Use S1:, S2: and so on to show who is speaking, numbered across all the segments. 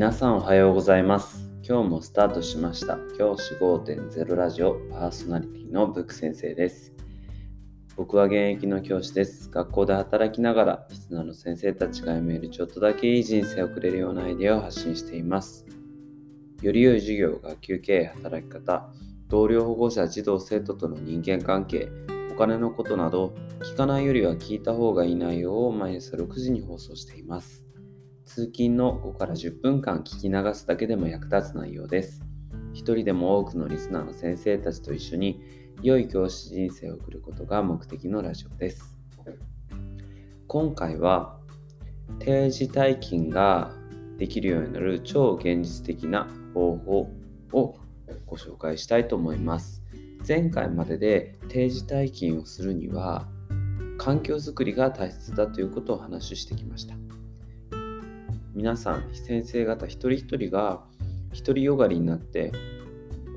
S1: 皆さんおはようございます。今日もスタートしました。教師5.0ラジオパーソナリティのブック先生です。僕は現役の教師です。学校で働きながらリスナーの先生たちが読めるちょっとだけいい人生を送れるようなアイデアを発信しています。より良い授業学級経営働き方同僚保護者児童生徒との人間関係お金のことなど聞かないよりは聞いた方がいい内容を毎朝6時に放送しています。通勤の5から10分間聞き流すだけでも役立つ内容です。一人でも多くのリスナーの先生たちと一緒に良い教師人生を送ることが目的のラジオです。今回は定時退勤ができるようになる超現実的な方法をご紹介したいと思います。前回までで定時退勤をするには環境づくりが大切だということをお話ししてきました。皆さん先生方一人一人が独りよがりになって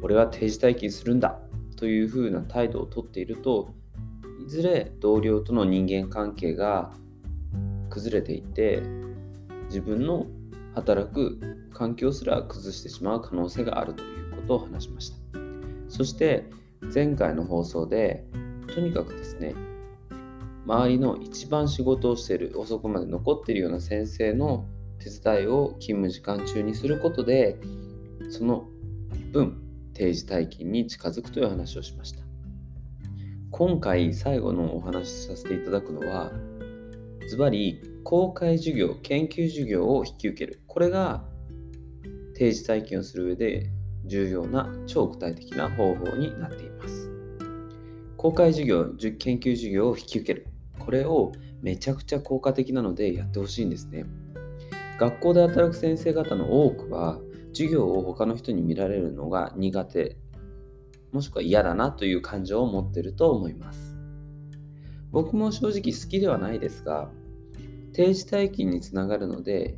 S1: 俺は定時退勤するんだというふうな態度をとっているといずれ同僚との人間関係が崩れていって自分の働く環境すら崩してしまう可能性があるということを話しました。そして前回の放送でとにかくですね周りの一番仕事をしている遅くまで残っているような先生の手伝いを勤務時間中にすることでその分定時退勤に近づくという話をしました。今回最後のお話しさせていただくのはズバリ公開授業研究授業を引き受ける。これが定時退勤をする上で重要な超具体的な方法になっています。公開授業研究授業を引き受ける。これをめちゃくちゃ効果的なのでやってほしいんですね。学校で働く先生方の多くは授業を他の人に見られるのが苦手もしくは嫌だなという感情を持ってると思います。僕も正直好きではないですが定時退勤につながるので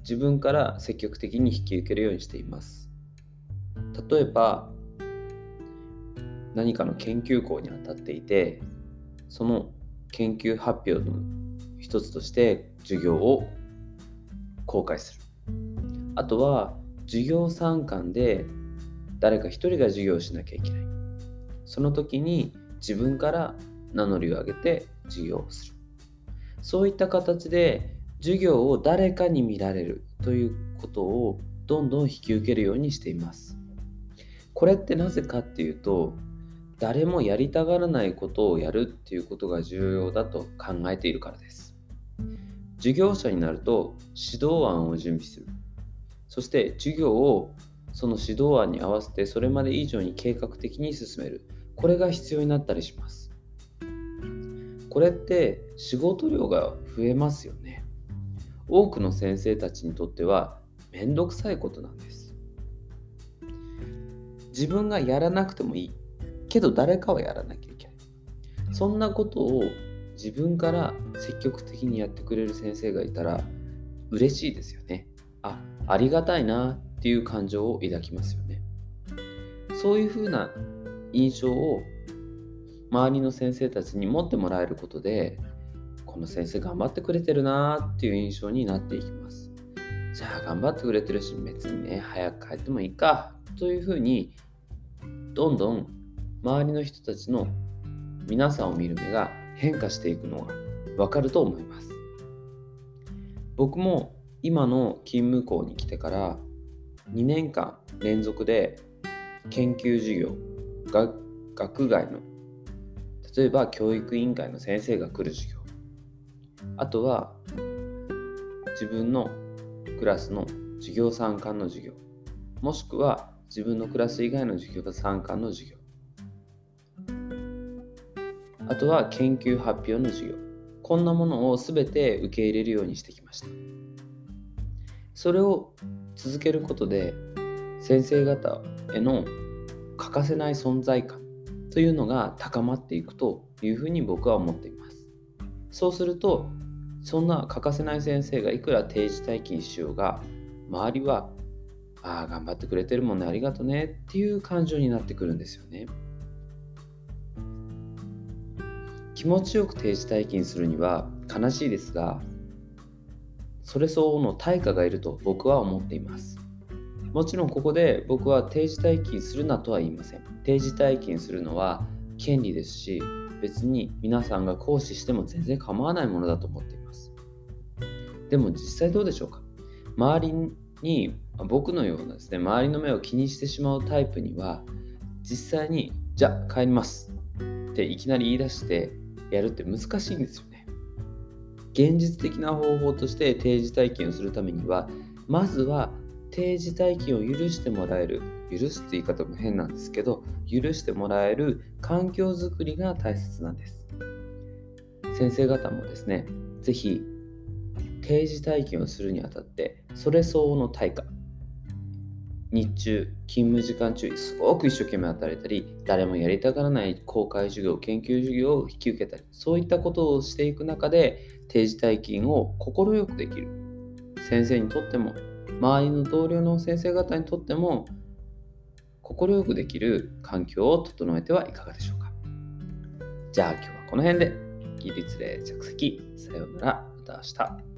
S1: 自分から積極的に引き受けるようにしています。例えば何かの研究校に当たっていてその研究発表の一つとして授業を公開する。あとは授業参観で誰か一人が授業しなきゃいけない。その時に自分から名乗りを上げて授業をする。そういった形で授業を誰かに見られるということをどんどん引き受けるようにしています。これってなぜかっていうと誰もやりたがらないことをやるっていうことが重要だと考えているからです。授業者になると指導案を準備する。そして授業をその指導案に合わせてそれまで以上に計画的に進める。これが必要になったりします。これって仕事量が増えますよね。多くの先生たちにとってはめんどくさいことなんです。自分がやらなくてもいい。けど誰かはやらなきゃいけない。そんなことを自分から積極的にやってくれる先生がいたら嬉しいですよね。あ、ありがたいなっていう感情を抱きますよね。そういうふうな印象を周りの先生たちに持ってもらえることでこの先生頑張ってくれてるなっていう印象になっていきます。じゃあ頑張ってくれてるし別にね早く帰ってもいいかというふうにどんどん周りの人たちの皆さんを見る目が変化していくのがわかると思います。僕も今の勤務校に来てから2年間連続で研究授業学外の例えば教育委員会の先生が来る授業あとは自分のクラスの授業参観の授業もしくは自分のクラス以外の授業参観の授業あとは研究発表の授業。こんなものを全て受け入れるようにしてきました。それを続けることで先生方への欠かせない存在感というのが高まっていくというふうに僕は思っています。そうするとそんな欠かせない先生がいくら定時退勤しようが周りはああ頑張ってくれてるもんねありがとねっていう感情になってくるんですよね。気持ちよく定時退勤するには悲しいですがそれ相応の対価がいると僕は思っています。もちろんここで僕は定時退勤するなとは言いません。定時退勤するのは権利ですし別に皆さんが行使しても全然構わないものだと思っています。でも実際どうでしょうか？周りに僕のようなですね周りの目を気にしてしまうタイプには実際にじゃあ帰りますっていきなり言い出してやるって難しいんですよね。現実的な方法として定時退勤をするためにはまずは定時退勤を許してもらえる許すって言い方も変なんですけど許してもらえる環境づくりが大切なんです。先生方もですね是非定時退勤をするにあたってそれ相応の対価日中勤務時間中すごく一生懸命働いたり誰もやりたがらない公開授業研究授業を引き受けたりそういったことをしていく中で定時退勤を快くできる。先生にとっても周りの同僚の先生方にとっても快くできる環境を整えてはいかがでしょうか。じゃあ今日はこの辺で。起立例着席。さようなら。また明日。